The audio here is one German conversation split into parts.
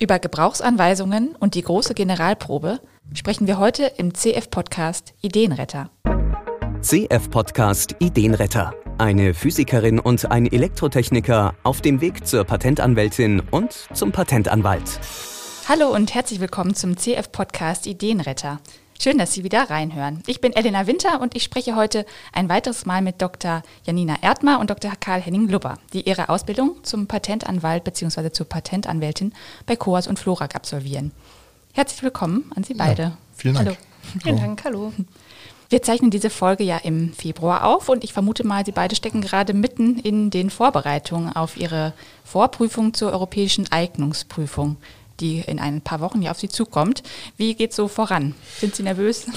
Über Gebrauchsanweisungen und die große Generalprobe sprechen wir heute im CF-Podcast Ideenretter. CF-Podcast Ideenretter. Eine Physikerin und ein Elektrotechniker auf dem Weg zur Patentanwältin und zum Patentanwalt. Hallo und herzlich willkommen zum CF-Podcast Ideenretter. Schön, dass Sie wieder reinhören. Ich bin Elena Winter und ich spreche heute ein weiteres Mal mit Dr. Janina Erdmer und Dr. Karl-Henning Lubber, die ihre Ausbildung zum Patentanwalt bzw. zur Patentanwältin bei Coas und Florag absolvieren. Herzlich willkommen an Sie beide. Ja, vielen Dank. Hallo. Vielen Dank, hallo. Wir zeichnen diese Folge ja im Februar auf und ich vermute mal, Sie beide stecken gerade mitten in den Vorbereitungen auf Ihre Vorprüfung zur europäischen Eignungsprüfung die in ein paar Wochen ja auf Sie zukommt. Wie geht es so voran? Sind Sie nervös?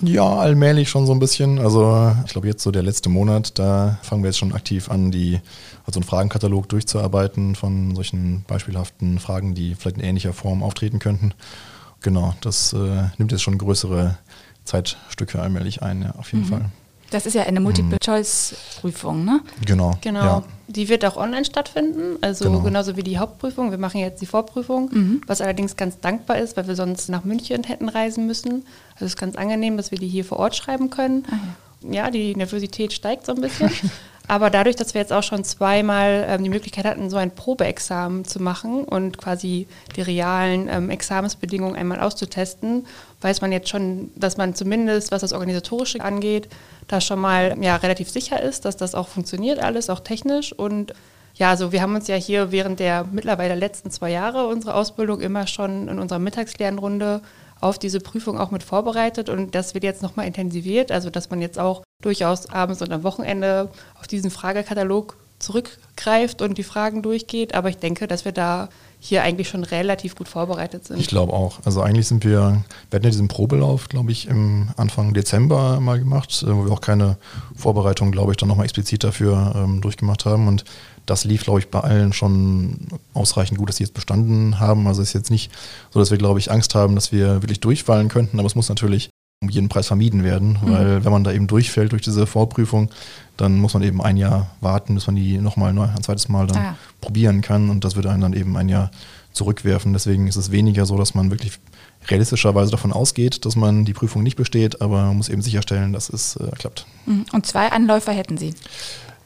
Ja, allmählich schon so ein bisschen. Also ich glaube jetzt so der letzte Monat, da fangen wir jetzt schon aktiv an, die also einen Fragenkatalog durchzuarbeiten von solchen beispielhaften Fragen, die vielleicht in ähnlicher Form auftreten könnten. Genau, das äh, nimmt jetzt schon größere Zeitstücke allmählich ein, ja, auf jeden mhm. Fall. Das ist ja eine Multiple-Choice-Prüfung, ne? Genau. Genau. Ja. Die wird auch online stattfinden, also genau. genauso wie die Hauptprüfung. Wir machen jetzt die Vorprüfung, mhm. was allerdings ganz dankbar ist, weil wir sonst nach München hätten reisen müssen. Also es ist ganz angenehm, dass wir die hier vor Ort schreiben können. Ah, ja. ja, die Nervosität steigt so ein bisschen. Aber dadurch, dass wir jetzt auch schon zweimal ähm, die Möglichkeit hatten, so ein Probeexamen zu machen und quasi die realen ähm, Examensbedingungen einmal auszutesten, weiß man jetzt schon, dass man zumindest, was das Organisatorische angeht, da schon mal ja, relativ sicher ist, dass das auch funktioniert alles, auch technisch. Und ja, also wir haben uns ja hier während der mittlerweile letzten zwei Jahre unserer Ausbildung immer schon in unserer Mittagslernrunde auf diese Prüfung auch mit vorbereitet und das wird jetzt nochmal intensiviert, also dass man jetzt auch durchaus abends und am Wochenende auf diesen Fragekatalog zurückgreift und die Fragen durchgeht. Aber ich denke, dass wir da hier eigentlich schon relativ gut vorbereitet sind. Ich glaube auch. Also eigentlich sind wir, wir hatten ja diesen Probelauf, glaube ich, im Anfang Dezember mal gemacht, äh, wo wir auch keine Vorbereitung, glaube ich, dann nochmal explizit dafür ähm, durchgemacht haben. Und das lief, glaube ich, bei allen schon ausreichend gut, dass sie jetzt bestanden haben. Also es ist jetzt nicht so, dass wir, glaube ich, Angst haben, dass wir wirklich durchfallen könnten, aber es muss natürlich um jeden Preis vermieden werden, mhm. weil wenn man da eben durchfällt durch diese Vorprüfung, dann muss man eben ein Jahr warten, bis man die nochmal ein zweites Mal dann ah. probieren kann und das würde einen dann eben ein Jahr zurückwerfen. Deswegen ist es weniger so, dass man wirklich realistischerweise davon ausgeht, dass man die Prüfung nicht besteht, aber man muss eben sicherstellen, dass es äh, klappt. Mhm. Und zwei Anläufer hätten Sie?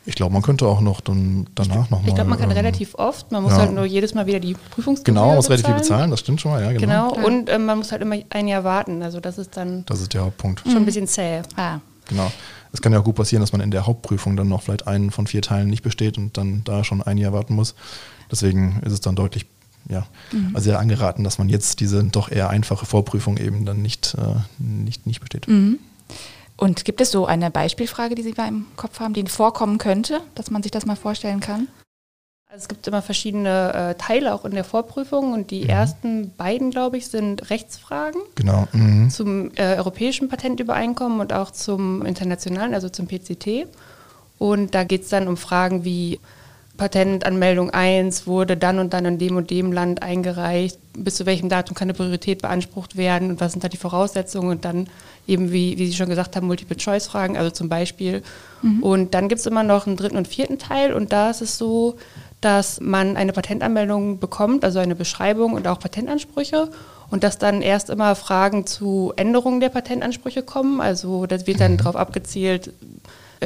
Ich glaube, man könnte auch noch dann danach nochmal. Ich glaube, man kann ähm, relativ oft. Man muss ja. halt nur jedes Mal wieder die Prüfungsgebühr Genau, man muss relativ viel bezahlen, das stimmt schon mal, ja, genau. Genau, und ähm, man muss halt immer ein Jahr warten. Also das ist dann. Das ist der Hauptpunkt. Schon ein bisschen zäh. Ah. Genau. Es kann ja auch gut passieren, dass man in der Hauptprüfung dann noch vielleicht einen von vier Teilen nicht besteht und dann da schon ein Jahr warten muss. Deswegen ist es dann deutlich ja, mhm. also sehr angeraten, dass man jetzt diese doch eher einfache Vorprüfung eben dann nicht, äh, nicht, nicht besteht. Mhm. Und gibt es so eine Beispielfrage, die Sie da im Kopf haben, die vorkommen könnte, dass man sich das mal vorstellen kann? Also es gibt immer verschiedene äh, Teile auch in der Vorprüfung und die mhm. ersten beiden, glaube ich, sind Rechtsfragen. Genau. Mhm. Zum äh, europäischen Patentübereinkommen und auch zum internationalen, also zum PCT. Und da geht es dann um Fragen wie Patentanmeldung 1 wurde dann und dann in dem und dem Land eingereicht. Bis zu welchem Datum kann eine Priorität beansprucht werden und was sind da die Voraussetzungen und dann eben, wie, wie Sie schon gesagt haben, Multiple-Choice-Fragen, also zum Beispiel. Mhm. Und dann gibt es immer noch einen dritten und vierten Teil und da ist es so, dass man eine Patentanmeldung bekommt, also eine Beschreibung und auch Patentansprüche und dass dann erst immer Fragen zu Änderungen der Patentansprüche kommen. Also das wird dann mhm. darauf abgezielt,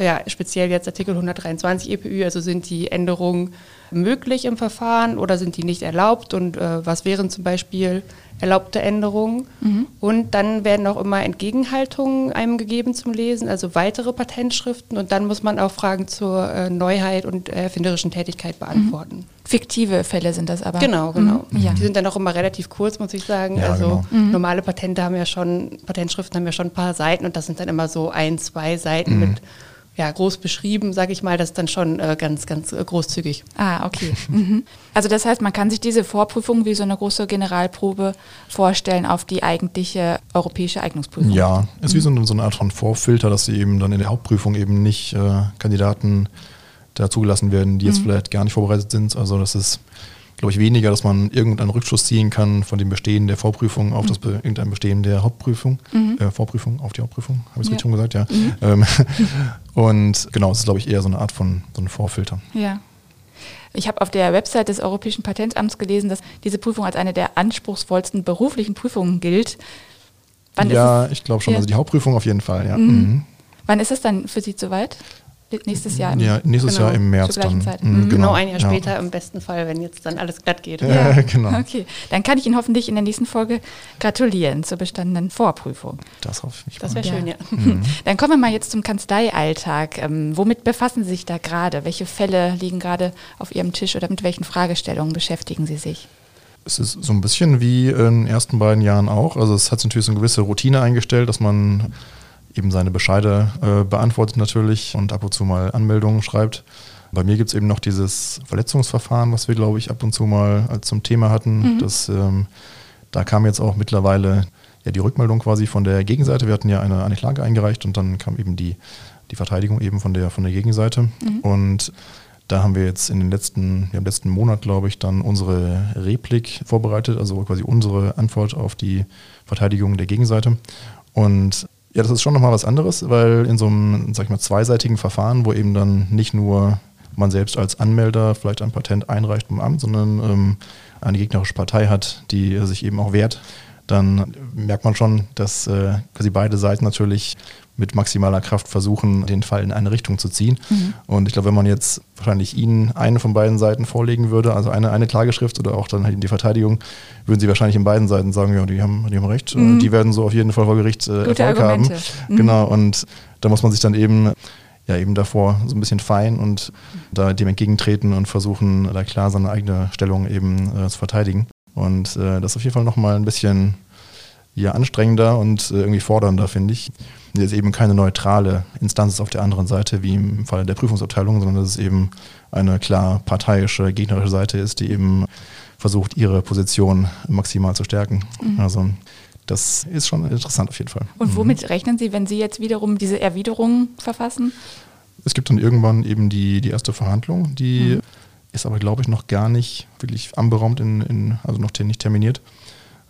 ja, speziell jetzt Artikel 123 EPÜ, also sind die Änderungen möglich im Verfahren oder sind die nicht erlaubt und äh, was wären zum Beispiel erlaubte Änderungen. Mhm. Und dann werden auch immer Entgegenhaltungen einem gegeben zum Lesen, also weitere Patentschriften und dann muss man auch Fragen zur äh, Neuheit und erfinderischen Tätigkeit beantworten. Mhm. Fiktive Fälle sind das aber. Genau, genau. Mhm. Ja. Die sind dann auch immer relativ kurz, muss ich sagen. Ja, also genau. Mhm. normale Patente haben ja schon, Patentschriften haben ja schon ein paar Seiten und das sind dann immer so ein, zwei Seiten mhm. mit ja, groß beschrieben, sage ich mal, das ist dann schon äh, ganz, ganz äh, großzügig. Ah, okay. Mhm. Also das heißt, man kann sich diese Vorprüfung wie so eine große Generalprobe vorstellen auf die eigentliche europäische Eignungsprüfung. Ja, es ist mhm. wie so eine, so eine, Art von Vorfilter, dass sie eben dann in der Hauptprüfung eben nicht äh, Kandidaten da zugelassen werden, die jetzt mhm. vielleicht gar nicht vorbereitet sind. Also das ist glaube ich, weniger, dass man irgendeinen Rückschluss ziehen kann von dem Bestehen der Vorprüfung auf mhm. das Be irgendein Bestehen der Hauptprüfung, mhm. äh, Vorprüfung auf die Hauptprüfung, habe ich es ja. richtig schon gesagt, ja. Mhm. Ähm, und genau, es ist, glaube ich, eher so eine Art von so einem Vorfilter. Ja. Ich habe auf der Website des Europäischen Patentamts gelesen, dass diese Prüfung als eine der anspruchsvollsten beruflichen Prüfungen gilt. Wann ja, ich glaube schon. Ja. Also die Hauptprüfung auf jeden Fall, ja. Mhm. Mhm. Wann ist es dann für Sie soweit? Nächstes Jahr. Im, ja, nächstes genau, Jahr im März dann. Zeit. Mhm. Genau, genau, ein Jahr ja. später im besten Fall, wenn jetzt dann alles glatt geht. Ja, genau. Okay, dann kann ich Ihnen hoffentlich in der nächsten Folge gratulieren zur bestandenen Vorprüfung. Das hoffe ich. Das wäre schön, ja. Mhm. Dann kommen wir mal jetzt zum Kanzleialltag. Ähm, womit befassen Sie sich da gerade? Welche Fälle liegen gerade auf Ihrem Tisch oder mit welchen Fragestellungen beschäftigen Sie sich? Es ist so ein bisschen wie in den ersten beiden Jahren auch. Also es hat natürlich so eine gewisse Routine eingestellt, dass man eben seine Bescheide äh, beantwortet natürlich und ab und zu mal Anmeldungen schreibt. Bei mir gibt es eben noch dieses Verletzungsverfahren, was wir, glaube ich, ab und zu mal als zum Thema hatten. Mhm. Das, ähm, da kam jetzt auch mittlerweile ja, die Rückmeldung quasi von der Gegenseite. Wir hatten ja eine, eine Klage eingereicht und dann kam eben die, die Verteidigung eben von der, von der Gegenseite. Mhm. Und da haben wir jetzt in den letzten, ja, im letzten Monat, glaube ich, dann unsere Replik vorbereitet, also quasi unsere Antwort auf die Verteidigung der Gegenseite. Und ja, das ist schon nochmal was anderes, weil in so einem, sag ich mal, zweiseitigen Verfahren, wo eben dann nicht nur man selbst als Anmelder vielleicht ein Patent einreicht im Amt, sondern ähm, eine gegnerische Partei hat, die sich eben auch wehrt, dann merkt man schon, dass äh, quasi beide Seiten natürlich mit maximaler Kraft versuchen, den Fall in eine Richtung zu ziehen. Mhm. Und ich glaube, wenn man jetzt wahrscheinlich Ihnen eine von beiden Seiten vorlegen würde, also eine, eine Klageschrift oder auch dann halt die Verteidigung, würden Sie wahrscheinlich in beiden Seiten sagen, ja, die haben, die haben recht, mhm. die werden so auf jeden Fall vor Gericht äh, Erfolg Argumente. haben. Mhm. Genau, und da muss man sich dann eben ja eben davor so ein bisschen fein und da dem entgegentreten und versuchen, da klar seine eigene Stellung eben äh, zu verteidigen. Und äh, das ist auf jeden Fall nochmal ein bisschen ja, anstrengender und äh, irgendwie fordernder, finde ich. Jetzt eben keine neutrale Instanz auf der anderen Seite, wie im Falle der Prüfungsabteilung, sondern dass es eben eine klar parteiische, gegnerische Seite ist, die eben versucht, ihre Position maximal zu stärken. Mhm. Also das ist schon interessant auf jeden Fall. Und mhm. womit rechnen Sie, wenn Sie jetzt wiederum diese Erwiderung verfassen? Es gibt dann irgendwann eben die, die erste Verhandlung, die mhm. Ist aber, glaube ich, noch gar nicht wirklich anberaumt, in, in, also noch nicht terminiert.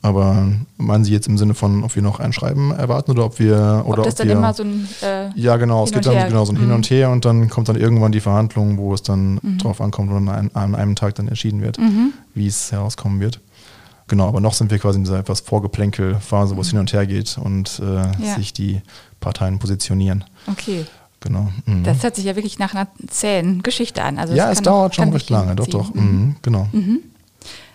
Aber meinen Sie jetzt im Sinne von, ob wir noch ein Schreiben erwarten oder ob wir oder ob das ob dann wir, immer so ein äh, ja genau, es geht dann genau so ein mhm. Hin und Her und dann kommt dann irgendwann die Verhandlung, wo es dann mhm. drauf ankommt und an, an, einem Tag dann entschieden wird, mhm. wie es herauskommen wird. Genau, aber noch sind wir quasi in dieser etwas Vorgeplänkel-Phase, wo es mhm. hin und her geht und äh, ja. sich die Parteien positionieren. Okay. Genau. Mhm. Das hört sich ja wirklich nach einer zähen Geschichte an. Also ja, es dauert schon recht lange, doch, doch. Mhm. Genau.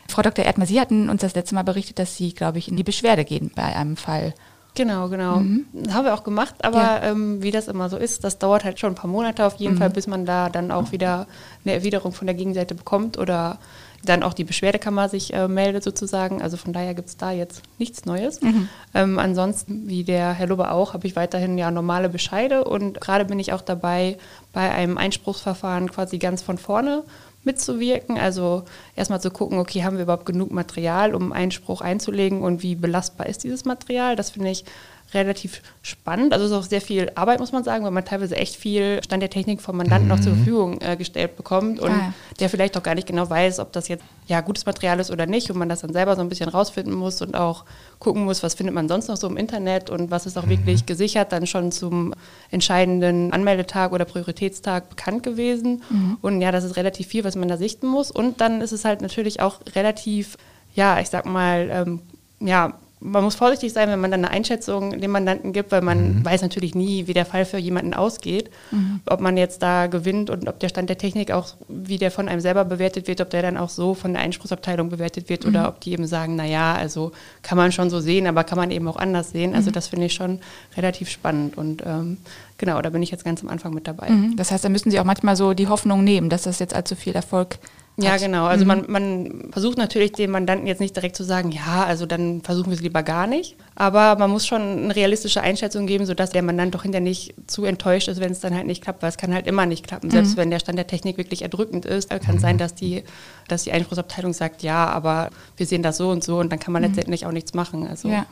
Frau Dr. Erdmer, Sie hatten uns das letzte Mal berichtet, dass Sie, glaube ich, in die Beschwerde gehen bei einem Fall. Genau, genau. Mhm. Haben wir auch gemacht, aber ja. ähm, wie das immer so ist, das dauert halt schon ein paar Monate auf jeden mhm. Fall, bis man da dann auch wieder eine Erwiderung von der Gegenseite bekommt oder dann auch die Beschwerdekammer sich äh, meldet sozusagen. Also von daher gibt es da jetzt nichts Neues. Mhm. Ähm, ansonsten, wie der Herr Lubbe auch, habe ich weiterhin ja normale Bescheide und gerade bin ich auch dabei, bei einem Einspruchsverfahren quasi ganz von vorne mitzuwirken. Also erstmal zu gucken, okay, haben wir überhaupt genug Material, um Einspruch einzulegen und wie belastbar ist dieses Material? Das finde ich relativ spannend. Also es ist auch sehr viel Arbeit, muss man sagen, weil man teilweise echt viel Stand der Technik vom Mandanten mhm. noch zur Verfügung äh, gestellt bekommt und ah. der vielleicht auch gar nicht genau weiß, ob das jetzt ja gutes Material ist oder nicht und man das dann selber so ein bisschen rausfinden muss und auch gucken muss, was findet man sonst noch so im Internet und was ist auch mhm. wirklich gesichert dann schon zum entscheidenden Anmeldetag oder Prioritätstag bekannt gewesen. Mhm. Und ja, das ist relativ viel, was man da sichten muss. Und dann ist es halt natürlich auch relativ, ja, ich sag mal, ähm, ja, man muss vorsichtig sein, wenn man dann eine Einschätzung dem Mandanten gibt, weil man mhm. weiß natürlich nie, wie der Fall für jemanden ausgeht. Mhm. Ob man jetzt da gewinnt und ob der Stand der Technik auch, wie der von einem selber bewertet wird, ob der dann auch so von der Einspruchsabteilung bewertet wird mhm. oder ob die eben sagen, naja, also kann man schon so sehen, aber kann man eben auch anders sehen. Also mhm. das finde ich schon relativ spannend und ähm, genau, da bin ich jetzt ganz am Anfang mit dabei. Mhm. Das heißt, da müssen Sie auch manchmal so die Hoffnung nehmen, dass das jetzt allzu viel Erfolg ja, genau. Also mhm. man, man versucht natürlich dem Mandanten jetzt nicht direkt zu sagen, ja, also dann versuchen wir es lieber gar nicht. Aber man muss schon eine realistische Einschätzung geben, sodass der Mandant doch hinterher nicht zu enttäuscht ist, wenn es dann halt nicht klappt, weil es kann halt immer nicht klappen. Selbst mhm. wenn der Stand der Technik wirklich erdrückend ist, kann es mhm. sein, dass die, dass die Einspruchsabteilung sagt, ja, aber wir sehen das so und so und dann kann man mhm. letztendlich auch nichts machen. Also ja.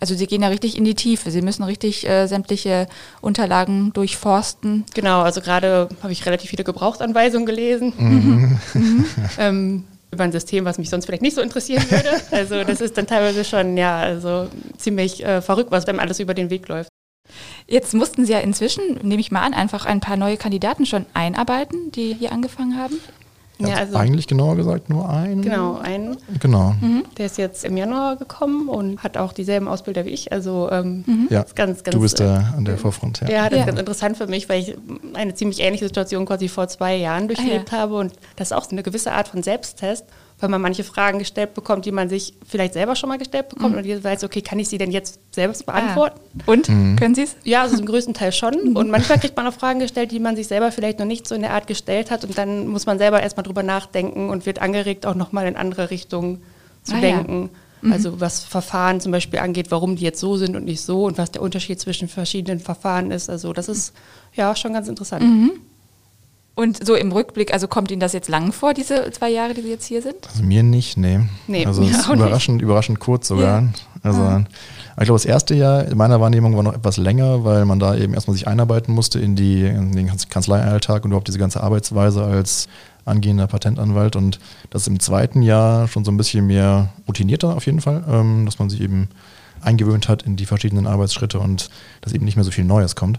Also Sie gehen ja richtig in die Tiefe. Sie müssen richtig äh, sämtliche Unterlagen durchforsten. Genau, also gerade habe ich relativ viele Gebrauchsanweisungen gelesen. Mhm. Mhm. ähm, über ein System, was mich sonst vielleicht nicht so interessieren würde. Also das ist dann teilweise schon ja also ziemlich äh, verrückt, was einem alles über den Weg läuft. Jetzt mussten Sie ja inzwischen, nehme ich mal an, einfach ein paar neue Kandidaten schon einarbeiten, die hier angefangen haben. Ja, Ja, also eigentlich genauer gesagt nur ein. Genau, einen. Genau. Der ist jetzt im Januar gekommen und hat auch dieselben Ausbilder wie ich. Also ähm, Ja, ist ganz, ganz, du bist äh, da an der Vorfront. Ja. Ja, das Ja. ist ganz interessant für mich, weil ich eine ziemlich ähnliche Situation quasi vor zwei Jahren durchlebt Ah, ja. habe. Und das ist auch so eine gewisse Art von Selbsttest, weil man manche Fragen gestellt bekommt, die man sich vielleicht selber schon mal gestellt bekommt Mhm. und jetzt weiß, okay, kann ich sie denn jetzt selbst beantworten? Ah. Und? Können Sie es? Ja, also zum größten Teil schon. Mhm. Und manchmal kriegt man auch Fragen gestellt, die man sich selber vielleicht noch nicht so in der Art gestellt hat. Und dann muss man selber erstmal drüber nachdenken und wird angeregt, auch nochmal in andere Richtungen zu Ah, ja. denken. Also was Verfahren zum Beispiel angeht, warum die jetzt so sind und nicht so und was der Unterschied zwischen verschiedenen Verfahren ist. Also das ist ja schon ganz interessant. Mhm. Und so im Rückblick, also kommt Ihnen das jetzt lang vor, diese zwei Jahre, die Sie jetzt hier sind? Also mir nicht, nee. Nee, also mir es ist auch nicht. überraschend, überraschend kurz sogar. Ja. Also aber ich glaube, das erste Jahr in meiner Wahrnehmung war noch etwas länger, weil man da eben erstmal sich einarbeiten musste in, die, in den Kanz- Kanzleialltag und überhaupt diese ganze Arbeitsweise als angehender Patentanwalt. Und das ist im zweiten Jahr schon so ein bisschen mehr routinierter auf jeden Fall, ähm, dass man sich eben eingewöhnt hat in die verschiedenen Arbeitsschritte und dass eben nicht mehr so viel Neues kommt.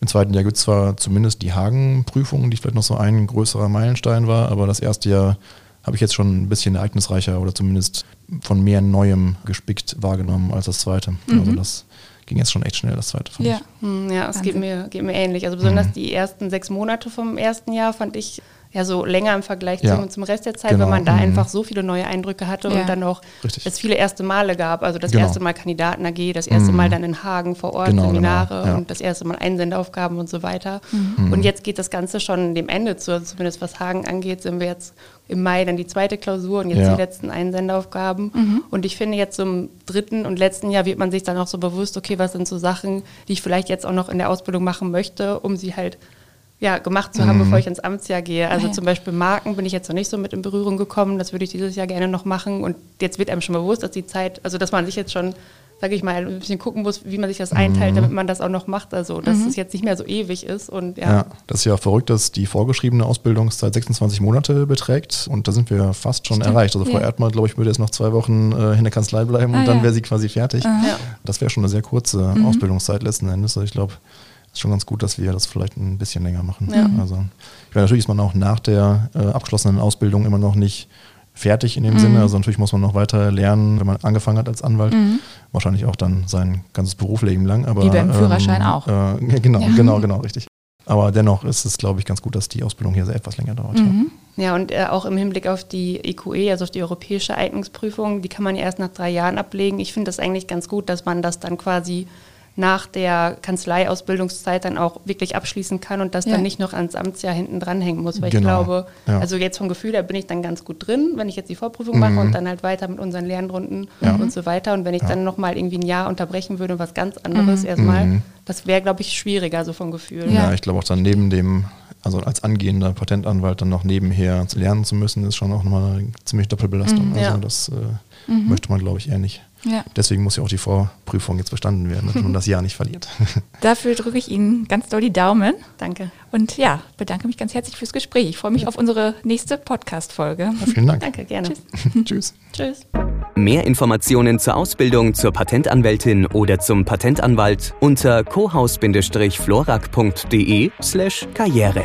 Im zweiten Jahr gibt es zwar zumindest die Hagen-Prüfung, die vielleicht noch so ein größerer Meilenstein war, aber das erste Jahr habe ich jetzt schon ein bisschen ereignisreicher oder zumindest von mehr Neuem gespickt wahrgenommen als das zweite. Also das ging jetzt schon echt schnell, das zweite. fand ich. Hm, Ja, es geht mir, geht mir ähnlich. Also besonders Mhm. die ersten sechs Monate vom ersten Jahr fand ich ja so länger im Vergleich Ja. zum, zum Rest der Zeit, Genau, weil man da mhm. einfach so viele neue Eindrücke hatte Ja. und dann auch Richtig. es viele erste Male gab. Also das Genau. erste Mal Kandidaten AG, das erste Mhm. Mal dann in Hagen vor Ort Genau, Seminare genau, ja. und das erste Mal Einsendeaufgaben und so weiter. Mhm. Und jetzt geht das Ganze schon dem Ende zu, also zumindest was Hagen angeht, sind wir jetzt im Mai dann die zweite Klausur und jetzt Ja. die letzten Einsendeaufgaben. Und ich finde jetzt zum dritten und letzten Jahr wird man sich dann auch so bewusst, okay, was sind so Sachen, die ich vielleicht jetzt auch noch in der Ausbildung machen möchte, um sie halt ja, gemacht zu haben, Mhm. bevor ich ins Amtsjahr gehe. Also Ah, ja. zum Beispiel Marken bin ich jetzt noch nicht so mit in Berührung gekommen. Das würde ich dieses Jahr gerne noch machen. Und jetzt wird einem schon bewusst, dass die Zeit, also dass man sich jetzt schon, sage ich mal, ein bisschen gucken muss, wie man sich das einteilt, damit man das auch noch macht. Also dass es jetzt nicht mehr so ewig ist. Und ja, Ja, das ist ja verrückt, dass die vorgeschriebene Ausbildungszeit 26 Monate beträgt und da sind wir fast schon erreicht. Also Frau Ja. Erdmann, glaube ich, würde jetzt noch zwei Wochen äh, in der Kanzlei bleiben Ah, und dann wäre sie quasi fertig. Das wäre schon eine sehr kurze Ausbildungszeit letzten Endes. Also ich glaube, ist schon ganz gut, dass wir das vielleicht ein bisschen länger machen. Ja. Also, ich meine, natürlich ist man auch nach der äh, abgeschlossenen Ausbildung immer noch nicht fertig in dem Sinne. Also natürlich muss man noch weiter lernen, wenn man angefangen hat als Anwalt. Wahrscheinlich auch dann sein ganzes Berufsleben lang. Aber, Wie beim Führerschein auch. Äh, genau, Ja. genau, genau, richtig. Aber dennoch ist es, glaube ich, ganz gut, dass die Ausbildung hier sehr etwas länger dauert. Ja. Ja, und äh, auch im Hinblick auf die EQE, also auf die europäische Eignungsprüfung, die kann man ja erst nach drei Jahren ablegen. Ich finde das eigentlich ganz gut, dass man das dann quasi nach der Kanzleiausbildungszeit dann auch wirklich abschließen kann und das Ja. dann nicht noch ans Amtsjahr hinten dranhängen muss. Weil ich Genau, glaube, ja. also jetzt vom Gefühl, da bin ich dann ganz gut drin, wenn ich jetzt die Vorprüfung mache und dann halt weiter mit unseren Lernrunden Mhm. Ja. und so weiter. Und wenn ich dann nochmal irgendwie ein Jahr unterbrechen würde und was ganz anderes erstmal, Mhm. das wäre, glaube ich, schwieriger so vom Gefühl. Ja. Ja, ich glaube auch dann neben dem, also als angehender Patentanwalt dann noch nebenher zu lernen zu müssen, ist schon auch nochmal eine ziemlich Doppelbelastung. Also ja. das äh, möchte man, glaube ich, eher nicht. Ja. Deswegen muss ja auch die Vorprüfung jetzt bestanden werden, damit man das Jahr nicht verliert. Dafür drücke ich Ihnen ganz doll die Daumen. Danke. Und ja, bedanke mich ganz herzlich fürs Gespräch. Ich freue mich auf unsere nächste Podcast-Folge. Ja, vielen Dank. Danke, gerne. Tschüss. Tschüss. Mehr Informationen zur Ausbildung zur Patentanwältin oder zum Patentanwalt unter cohaus-florak.de slash karriere.